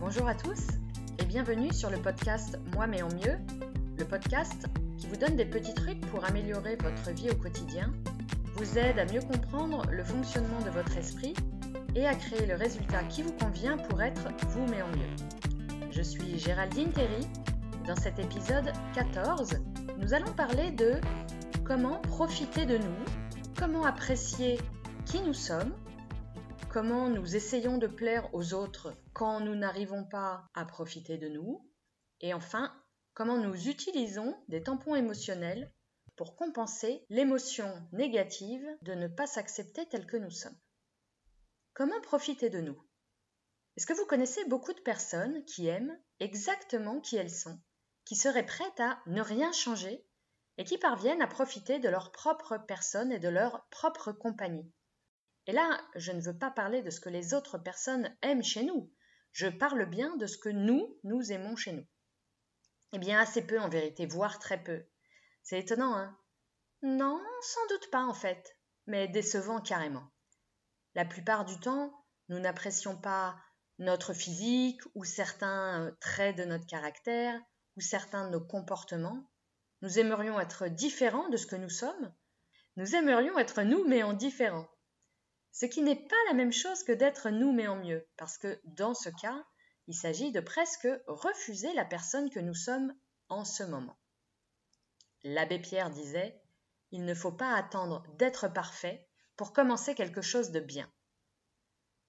Bonjour à tous et bienvenue sur le podcast Moi mais en mieux, le podcast qui vous donne des petits trucs pour améliorer votre vie au quotidien, vous aide à mieux comprendre le fonctionnement de votre esprit et à créer le résultat qui vous convient pour être vous mais en mieux. Je suis Géraldine Terry. Dans cet épisode 14, nous allons parler de comment profiter de nous, comment apprécier qui nous sommes comment nous essayons de plaire aux autres quand nous n'arrivons pas à profiter de nous, et enfin, comment nous utilisons des tampons émotionnels pour compenser l'émotion négative de ne pas s'accepter tel que nous sommes. Comment profiter de nous? Est-ce que vous connaissez beaucoup de personnes qui aiment exactement qui elles sont, qui seraient prêtes à ne rien changer et qui parviennent à profiter de leur propre personne et de leur propre compagnie? Et là, je ne veux pas parler de ce que les autres personnes aiment chez nous. Je parle bien de ce que nous, nous aimons chez nous. Eh bien, assez peu en vérité, voire très peu. C'est étonnant, hein? Non, sans doute pas en fait, mais décevant carrément. La plupart du temps, nous n'apprécions pas notre physique ou certains euh, traits de notre caractère ou certains de nos comportements. Nous aimerions être différents de ce que nous sommes. Nous aimerions être nous mais en différent. Ce qui n'est pas la même chose que d'être nous mais en mieux, parce que dans ce cas, il s'agit de presque refuser la personne que nous sommes en ce moment. L'abbé Pierre disait Il ne faut pas attendre d'être parfait pour commencer quelque chose de bien.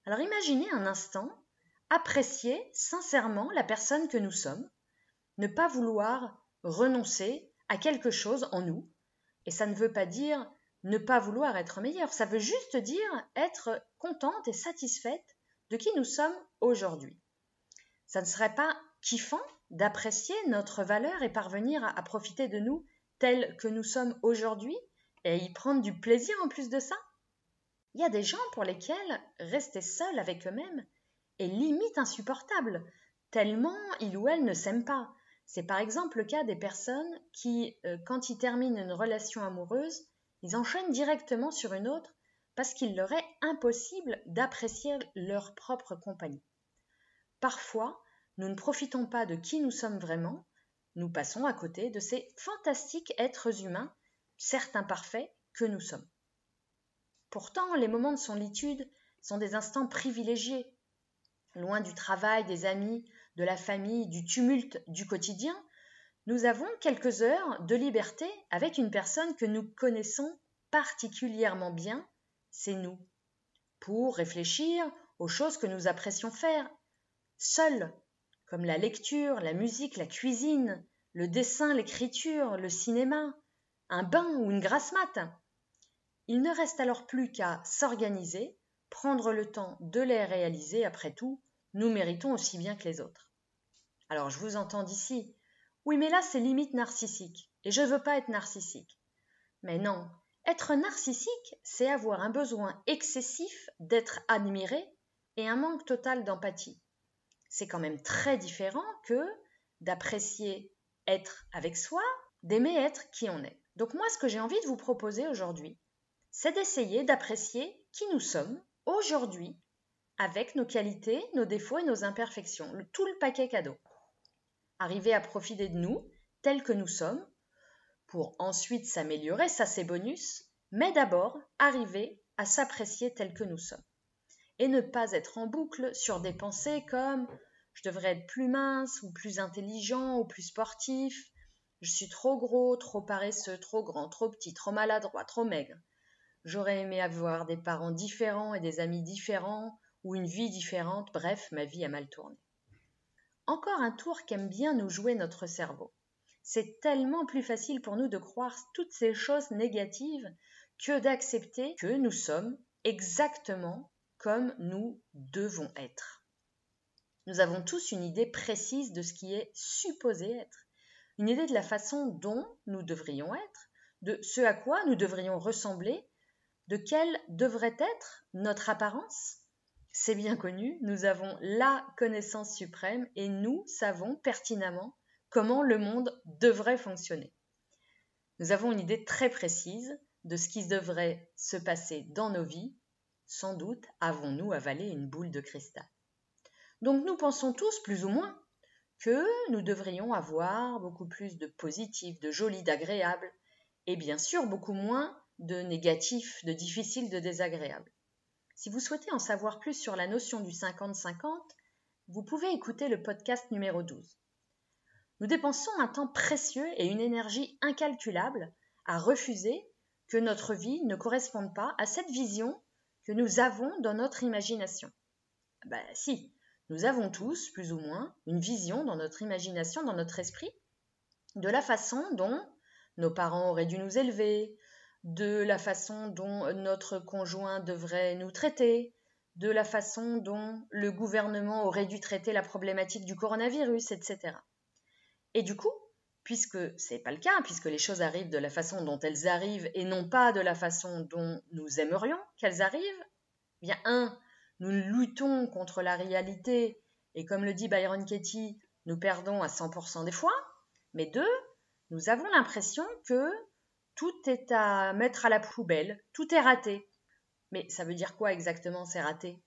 Alors imaginez un instant apprécier sincèrement la personne que nous sommes, ne pas vouloir renoncer à quelque chose en nous, et ça ne veut pas dire ne pas vouloir être meilleur, ça veut juste dire être contente et satisfaite de qui nous sommes aujourd'hui. Ça ne serait pas kiffant d'apprécier notre valeur et parvenir à, profiter de nous tels que nous sommes aujourd'hui et y prendre du plaisir en plus de ça? Il y a des gens pour lesquels rester seul avec eux-mêmes est limite insupportable, tellement il ou elle ne s'aiment pas. C'est par exemple le cas des personnes qui, euh, quand ils terminent une relation amoureuse, ils enchaînent directement sur une autre parce qu'il leur est impossible d'apprécier leur propre compagnie. Parfois, nous ne profitons pas de qui nous sommes vraiment, nous passons à côté de ces fantastiques êtres humains, certes imparfaits, que nous sommes. Pourtant, les moments de solitude sont des instants privilégiés. Loin du travail, des amis, de la famille, du tumulte du quotidien, nous avons quelques heures de liberté avec une personne que nous connaissons particulièrement bien, c'est nous, pour réfléchir aux choses que nous apprécions faire, seuls, comme la lecture, la musique, la cuisine, le dessin, l'écriture, le cinéma, un bain ou une grasse mat. Il ne reste alors plus qu'à s'organiser, prendre le temps de les réaliser, après tout, nous méritons aussi bien que les autres. Alors je vous entends d'ici, oui, mais là, c'est limite narcissique. Et je ne veux pas être narcissique. Mais non, être narcissique, c'est avoir un besoin excessif d'être admiré et un manque total d'empathie. C'est quand même très différent que d'apprécier être avec soi, d'aimer être qui on est. Donc moi, ce que j'ai envie de vous proposer aujourd'hui, c'est d'essayer d'apprécier qui nous sommes aujourd'hui avec nos qualités, nos défauts et nos imperfections, tout le paquet cadeau arriver à profiter de nous tels que nous sommes, pour ensuite s'améliorer, ça c'est bonus, mais d'abord arriver à s'apprécier tel que nous sommes. Et ne pas être en boucle sur des pensées comme je devrais être plus mince ou plus intelligent ou plus sportif, je suis trop gros, trop paresseux, trop grand, trop petit, trop maladroit, trop maigre. J'aurais aimé avoir des parents différents et des amis différents ou une vie différente, bref, ma vie a mal tourné. Encore un tour qu'aime bien nous jouer notre cerveau. C'est tellement plus facile pour nous de croire toutes ces choses négatives que d'accepter que nous sommes exactement comme nous devons être. Nous avons tous une idée précise de ce qui est supposé être, une idée de la façon dont nous devrions être, de ce à quoi nous devrions ressembler, de quelle devrait être notre apparence, c'est bien connu, nous avons la connaissance suprême et nous savons pertinemment comment le monde devrait fonctionner. Nous avons une idée très précise de ce qui devrait se passer dans nos vies. Sans doute avons-nous avalé une boule de cristal. Donc nous pensons tous, plus ou moins, que nous devrions avoir beaucoup plus de positif, de joli, d'agréable, et bien sûr beaucoup moins de négatif, de difficile, de désagréable. Si vous souhaitez en savoir plus sur la notion du 50-50, vous pouvez écouter le podcast numéro 12. Nous dépensons un temps précieux et une énergie incalculable à refuser que notre vie ne corresponde pas à cette vision que nous avons dans notre imagination. Ben si, nous avons tous, plus ou moins, une vision dans notre imagination, dans notre esprit, de la façon dont nos parents auraient dû nous élever, de la façon dont notre conjoint devrait nous traiter, de la façon dont le gouvernement aurait dû traiter la problématique du coronavirus, etc. Et du coup, puisque ce n'est pas le cas, puisque les choses arrivent de la façon dont elles arrivent et non pas de la façon dont nous aimerions qu'elles arrivent, eh bien un, nous luttons contre la réalité et comme le dit Byron Katie, nous perdons à 100% des fois, mais deux, nous avons l'impression que tout est à mettre à la poubelle, tout est raté. Mais ça veut dire quoi exactement c'est raté?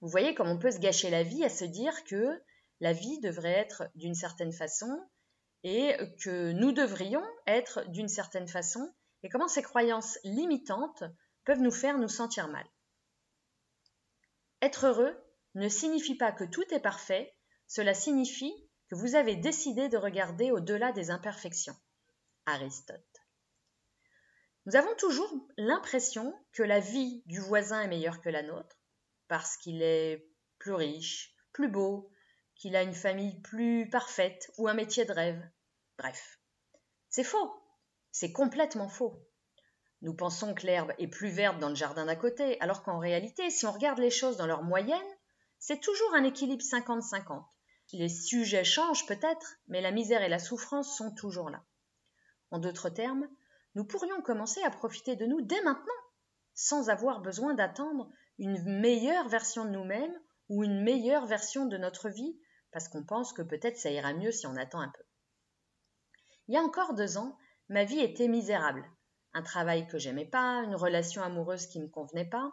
Vous voyez comme on peut se gâcher la vie à se dire que la vie devrait être d'une certaine façon et que nous devrions être d'une certaine façon et comment ces croyances limitantes peuvent nous faire nous sentir mal? Être heureux ne signifie pas que tout est parfait, cela signifie que vous avez décidé de regarder au-delà des imperfections. Aristote. Nous avons toujours l'impression que la vie du voisin est meilleure que la nôtre, parce qu'il est plus riche, plus beau, qu'il a une famille plus parfaite ou un métier de rêve. Bref, c'est faux, c'est complètement faux. Nous pensons que l'herbe est plus verte dans le jardin d'à côté, alors qu'en réalité, si on regarde les choses dans leur moyenne, c'est toujours un équilibre 50-50. Les sujets changent peut-être, mais la misère et la souffrance sont toujours là. En d'autres termes, nous pourrions commencer à profiter de nous dès maintenant, sans avoir besoin d'attendre une meilleure version de nous-mêmes ou une meilleure version de notre vie, parce qu'on pense que peut-être ça ira mieux si on attend un peu. Il y a encore deux ans, ma vie était misérable. Un travail que j'aimais pas, une relation amoureuse qui ne me convenait pas.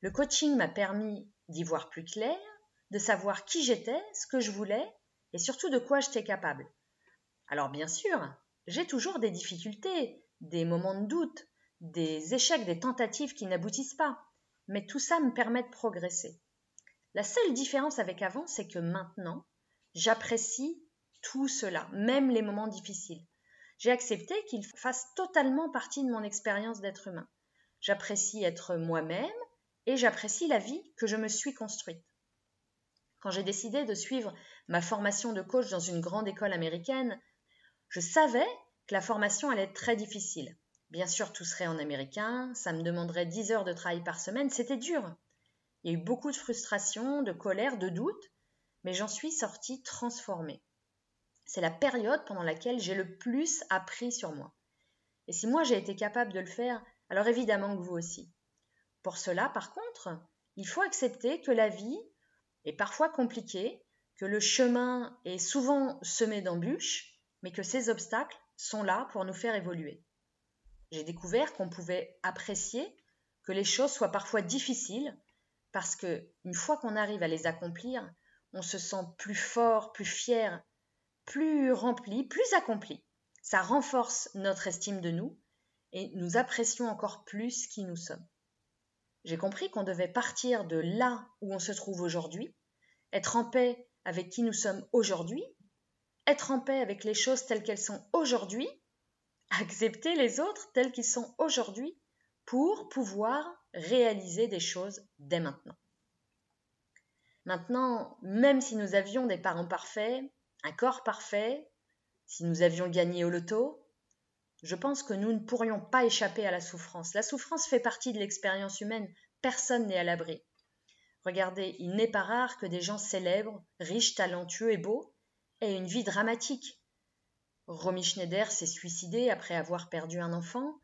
Le coaching m'a permis d'y voir plus clair, de savoir qui j'étais, ce que je voulais et surtout de quoi j'étais capable. Alors bien sûr, j'ai toujours des difficultés, des moments de doute, des échecs, des tentatives qui n'aboutissent pas. Mais tout ça me permet de progresser. La seule différence avec avant, c'est que maintenant, j'apprécie tout cela, même les moments difficiles. J'ai accepté qu'ils fassent totalement partie de mon expérience d'être humain. J'apprécie être moi-même et j'apprécie la vie que je me suis construite. Quand j'ai décidé de suivre ma formation de coach dans une grande école américaine, je savais que la formation allait être très difficile. Bien sûr, tout serait en américain, ça me demanderait 10 heures de travail par semaine, c'était dur. Il y a eu beaucoup de frustration, de colère, de doute, mais j'en suis sortie transformée. C'est la période pendant laquelle j'ai le plus appris sur moi. Et si moi j'ai été capable de le faire, alors évidemment que vous aussi. Pour cela, par contre, il faut accepter que la vie est parfois compliquée, que le chemin est souvent semé d'embûches, mais que ces obstacles sont là pour nous faire évoluer. J'ai découvert qu'on pouvait apprécier que les choses soient parfois difficiles parce que une fois qu'on arrive à les accomplir, on se sent plus fort, plus fier, plus rempli, plus accompli. Ça renforce notre estime de nous et nous apprécions encore plus qui nous sommes. J'ai compris qu'on devait partir de là où on se trouve aujourd'hui, être en paix avec qui nous sommes aujourd'hui être en paix avec les choses telles qu'elles sont aujourd'hui, accepter les autres tels qu'ils sont aujourd'hui pour pouvoir réaliser des choses dès maintenant. Maintenant, même si nous avions des parents parfaits, un corps parfait, si nous avions gagné au loto, je pense que nous ne pourrions pas échapper à la souffrance. La souffrance fait partie de l'expérience humaine, personne n'est à l'abri. Regardez, il n'est pas rare que des gens célèbres, riches, talentueux et beaux et une vie dramatique. Romy Schneider s'est suicidée après avoir perdu un enfant.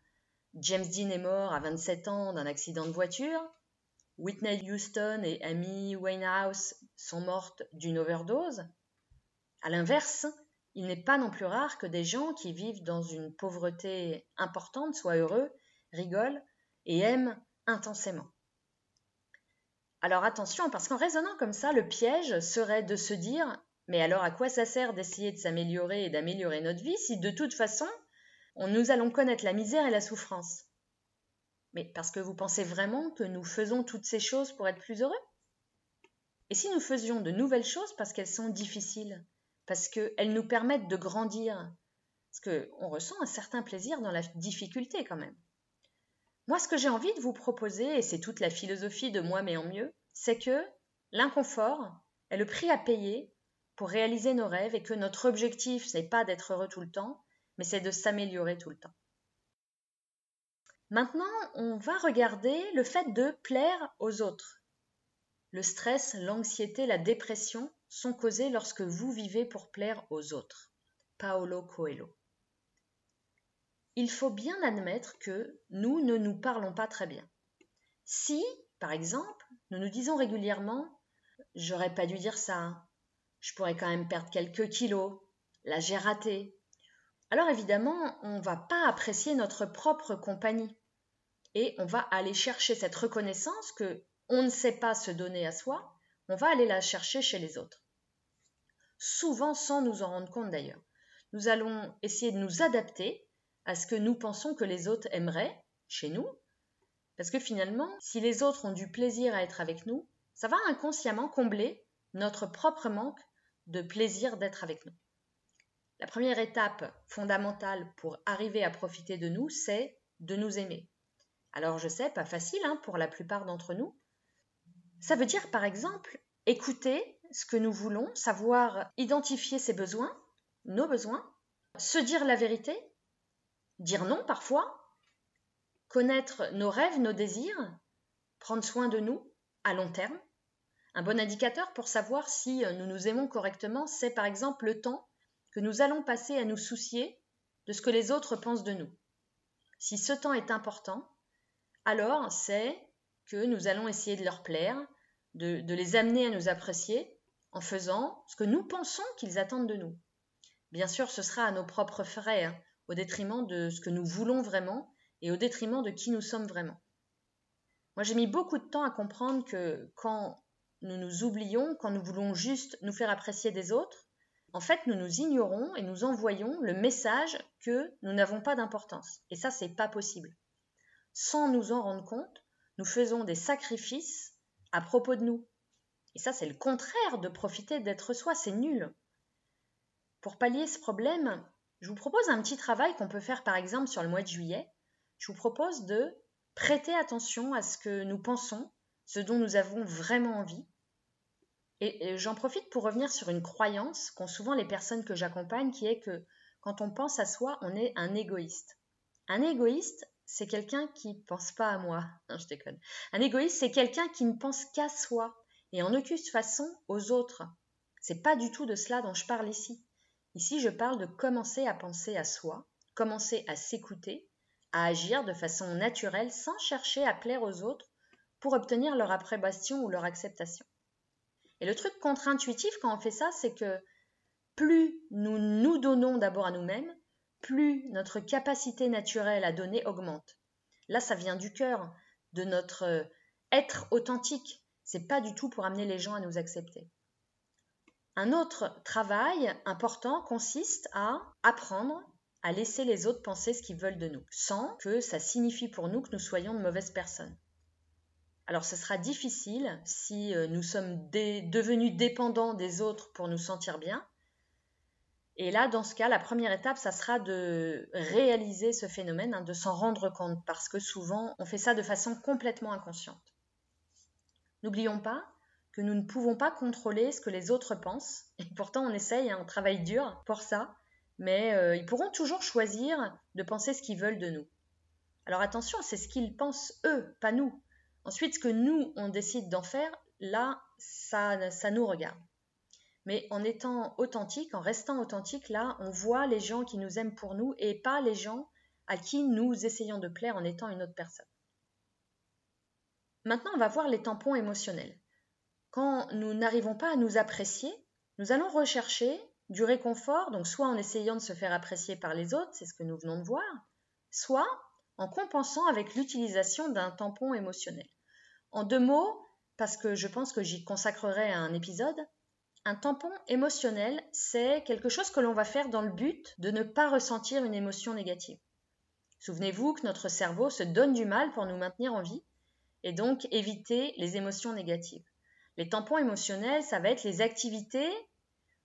James Dean est mort à 27 ans d'un accident de voiture. Whitney Houston et Amy Winehouse sont mortes d'une overdose. À l'inverse, il n'est pas non plus rare que des gens qui vivent dans une pauvreté importante soient heureux, rigolent et aiment intensément. Alors attention, parce qu'en raisonnant comme ça, le piège serait de se dire mais alors à quoi ça sert d'essayer de s'améliorer et d'améliorer notre vie si de toute façon nous allons connaître la misère et la souffrance? Mais parce que vous pensez vraiment que nous faisons toutes ces choses pour être plus heureux? Et si nous faisions de nouvelles choses parce qu'elles sont difficiles, parce qu'elles nous permettent de grandir, parce qu'on ressent un certain plaisir dans la difficulté quand même. Moi, ce que j'ai envie de vous proposer, et c'est toute la philosophie de moi mais en mieux, c'est que l'inconfort est le prix à payer pour réaliser nos rêves et que notre objectif, ce n'est pas d'être heureux tout le temps, mais c'est de s'améliorer tout le temps. Maintenant, on va regarder le fait de plaire aux autres. Le stress, l'anxiété, la dépression sont causés lorsque vous vivez pour plaire aux autres. Paolo Coelho. Il faut bien admettre que nous ne nous parlons pas très bien. Si, par exemple, nous nous disons régulièrement J'aurais pas dû dire ça, je pourrais quand même perdre quelques kilos, là j'ai raté, alors évidemment, on ne va pas apprécier notre propre compagnie et on va aller chercher cette reconnaissance que on ne sait pas se donner à soi, on va aller la chercher chez les autres. Souvent sans nous en rendre compte d'ailleurs. Nous allons essayer de nous adapter à ce que nous pensons que les autres aimeraient chez nous, parce que finalement, si les autres ont du plaisir à être avec nous, ça va inconsciemment combler notre propre manque de plaisir d'être avec nous. La première étape fondamentale pour arriver à profiter de nous, c'est de nous aimer. Alors je sais, pas facile hein, pour la plupart d'entre nous. Ça veut dire par exemple écouter ce que nous voulons, savoir identifier ses besoins, nos besoins, se dire la vérité, dire non parfois, connaître nos rêves, nos désirs, prendre soin de nous à long terme. Un bon indicateur pour savoir si nous nous aimons correctement, c'est par exemple le temps que nous allons passer à nous soucier de ce que les autres pensent de nous. Si ce temps est important, alors c'est que nous allons essayer de leur plaire, de, les amener à nous apprécier en faisant ce que nous pensons qu'ils attendent de nous. Bien sûr, ce sera à nos propres frais, hein, au détriment de ce que nous voulons vraiment et au détriment de qui nous sommes vraiment. Moi, j'ai mis beaucoup de temps à comprendre que quand nous nous oublions, quand nous voulons juste nous faire apprécier des autres, en fait, nous nous ignorons et nous envoyons le message que nous n'avons pas d'importance. Et ça, c'est pas possible. Sans nous en rendre compte, nous faisons des sacrifices à propos de nous. Et ça, c'est le contraire de profiter d'être soi, c'est nul. Pour pallier ce problème, je vous propose un petit travail qu'on peut faire par exemple sur le mois de juillet. Je vous propose de prêter attention à ce que nous pensons, ce dont nous avons vraiment envie, et, j'en profite pour revenir sur une croyance qu'ont souvent les personnes que j'accompagne, qui est que quand on pense à soi, on est un égoïste. Un égoïste, c'est quelqu'un qui ne pense pas à moi. Non, je déconne. Un égoïste, c'est quelqu'un qui ne pense qu'à soi et en aucune façon aux autres. C'est pas du tout de cela dont je parle ici. Ici, je parle de commencer à penser à soi, commencer à s'écouter, à agir de façon naturelle sans chercher à plaire aux autres pour obtenir leur approbation ou leur acceptation. Et le truc contre-intuitif quand on fait ça, c'est que plus nous nous donnons d'abord à nous-mêmes, plus notre capacité naturelle à donner augmente. Là, ça vient du cœur, de notre euh, être authentique. C'est pas du tout pour amener les gens à nous accepter. Un autre travail important consiste à apprendre à laisser les autres penser ce qu'ils veulent de nous, sans que ça signifie pour nous que nous soyons de mauvaises personnes. Alors ce sera difficile si euh, nous sommes devenus dépendants des autres pour nous sentir bien. Et là, dans ce cas, la première étape, ça sera de réaliser ce phénomène, hein, de s'en rendre compte, parce que souvent, on fait ça de façon complètement inconsciente. N'oublions pas que nous ne pouvons pas contrôler ce que les autres pensent, et pourtant on essaye, hein, on travaille dur pour ça, mais euh, ils pourront toujours choisir de penser ce qu'ils veulent de nous. Alors attention, c'est ce qu'ils pensent eux, pas nous. Ensuite, ce que nous, on décide d'en faire, là, ça, nous regarde. Mais en étant authentique, en restant authentique, là, on voit les gens qui nous aiment pour nous et pas les gens à qui nous essayons de plaire en étant une autre personne. Maintenant, on va voir les tampons émotionnels. Quand nous n'arrivons pas à nous apprécier, nous allons rechercher du réconfort, donc soit en essayant de se faire apprécier par les autres, c'est ce que nous venons de voir, soit en compensant avec l'utilisation d'un tampon émotionnel. En deux mots, parce que je pense que j'y consacrerai un épisode. Un tampon émotionnel, c'est quelque chose que l'on va faire dans le but de ne pas ressentir une émotion négative. Souvenez-vous que notre cerveau se donne du mal pour nous maintenir en vie et donc éviter les émotions négatives. Les tampons émotionnels, ça va être les activités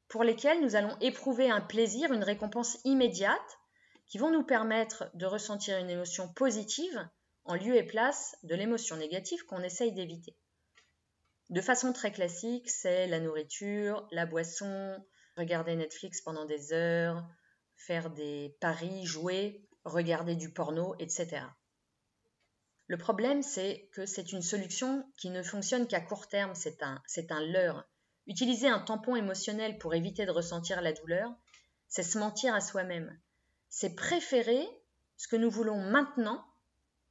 pour lesquelles nous allons éprouver un plaisir, une récompense immédiate, qui vont nous permettre de ressentir une émotion positive en lieu et place de l'émotion négative qu'on essaye d'éviter. De façon très classique, c'est la nourriture, la boisson, regarder Netflix pendant des heures, faire des paris, jouer, regarder du porno, etc. Le problème, c'est que c'est une solution qui ne fonctionne qu'à court terme, c'est un, c'est un leurre. Utiliser un tampon émotionnel pour éviter de ressentir la douleur, c'est se mentir à soi-même. C'est préférer ce que nous voulons maintenant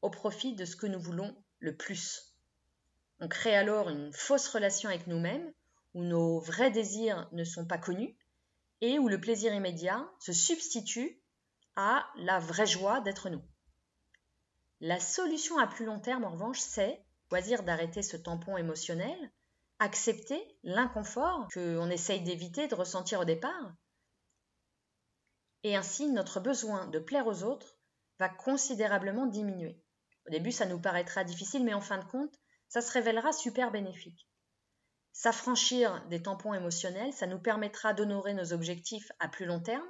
au profit de ce que nous voulons le plus. On crée alors une fausse relation avec nous-mêmes, où nos vrais désirs ne sont pas connus, et où le plaisir immédiat se substitue à la vraie joie d'être nous. La solution à plus long terme, en revanche, c'est choisir d'arrêter ce tampon émotionnel, accepter l'inconfort qu'on essaye d'éviter de ressentir au départ, et ainsi notre besoin de plaire aux autres va considérablement diminuer. Au début, ça nous paraîtra difficile, mais en fin de compte, ça se révélera super bénéfique. S'affranchir des tampons émotionnels, ça nous permettra d'honorer nos objectifs à plus long terme,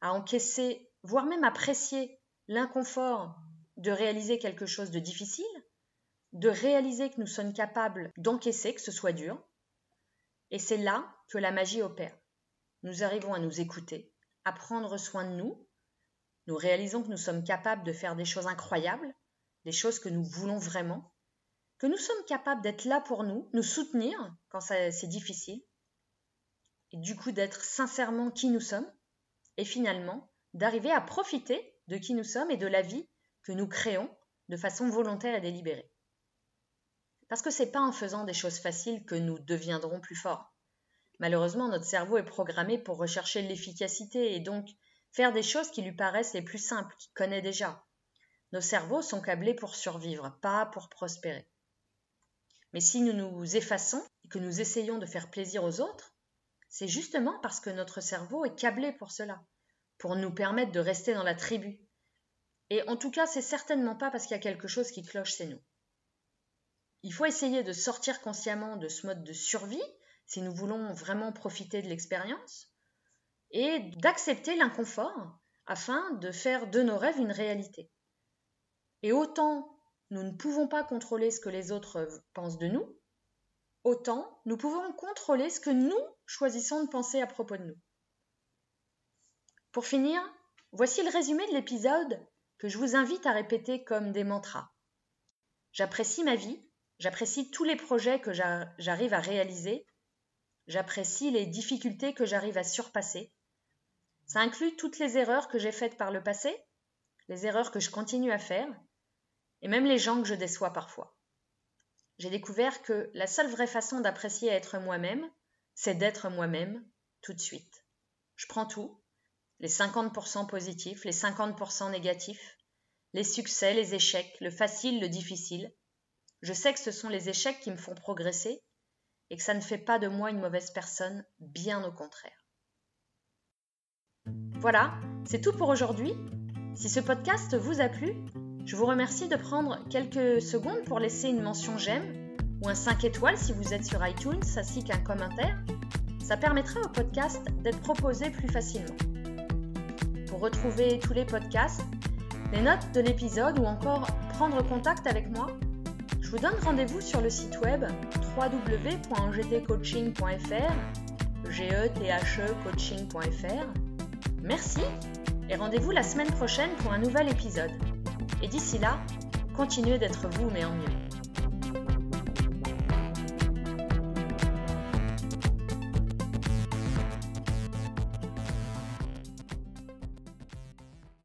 à encaisser, voire même apprécier l'inconfort de réaliser quelque chose de difficile, de réaliser que nous sommes capables d'encaisser, que ce soit dur. Et c'est là que la magie opère. Nous arrivons à nous écouter, à prendre soin de nous. Nous réalisons que nous sommes capables de faire des choses incroyables, des choses que nous voulons vraiment, que nous sommes capables d'être là pour nous, nous soutenir quand c'est difficile, et du coup d'être sincèrement qui nous sommes, et finalement d'arriver à profiter de qui nous sommes et de la vie que nous créons de façon volontaire et délibérée. Parce que c'est pas en faisant des choses faciles que nous deviendrons plus forts. Malheureusement, notre cerveau est programmé pour rechercher l'efficacité et donc faire des choses qui lui paraissent les plus simples, qu'il connaît déjà. Nos cerveaux sont câblés pour survivre, pas pour prospérer. Mais si nous nous effaçons et que nous essayons de faire plaisir aux autres, c'est justement parce que notre cerveau est câblé pour cela, pour nous permettre de rester dans la tribu, et en tout cas, c'est certainement pas parce qu'il y a quelque chose qui cloche chez nous. Il faut essayer de sortir consciemment de ce mode de survie si nous voulons vraiment profiter de l'expérience et d'accepter l'inconfort afin de faire de nos rêves une réalité. Et autant nous ne pouvons pas contrôler ce que les autres pensent de nous, autant nous pouvons contrôler ce que nous choisissons de penser à propos de nous. Pour finir, voici le résumé de l'épisode que je vous invite à répéter comme des mantras. J'apprécie ma vie, j'apprécie tous les projets que j'arrive à réaliser, j'apprécie les difficultés que j'arrive à surpasser. Ça inclut toutes les erreurs que j'ai faites par le passé, les erreurs que je continue à faire, et même les gens que je déçois parfois. J'ai découvert que la seule vraie façon d'apprécier être moi-même, c'est d'être moi-même tout de suite. Je prends tout, les 50% positifs, les 50% négatifs, les succès, les échecs, le facile, le difficile. Je sais que ce sont les échecs qui me font progresser et que ça ne fait pas de moi une mauvaise personne, bien au contraire. Voilà, c'est tout pour aujourd'hui. Si ce podcast vous a plu, je vous remercie de prendre quelques secondes pour laisser une mention j'aime ou un 5 étoiles si vous êtes sur iTunes ainsi qu'un commentaire. Ça permettra au podcast d'être proposé plus facilement retrouver tous les podcasts, les notes de l'épisode ou encore prendre contact avec moi, je vous donne rendez-vous sur le site web www.gtcoaching.fr, g e e. Merci et rendez-vous la semaine prochaine pour un nouvel épisode. Et d'ici là, continuez d'être vous mais en mieux.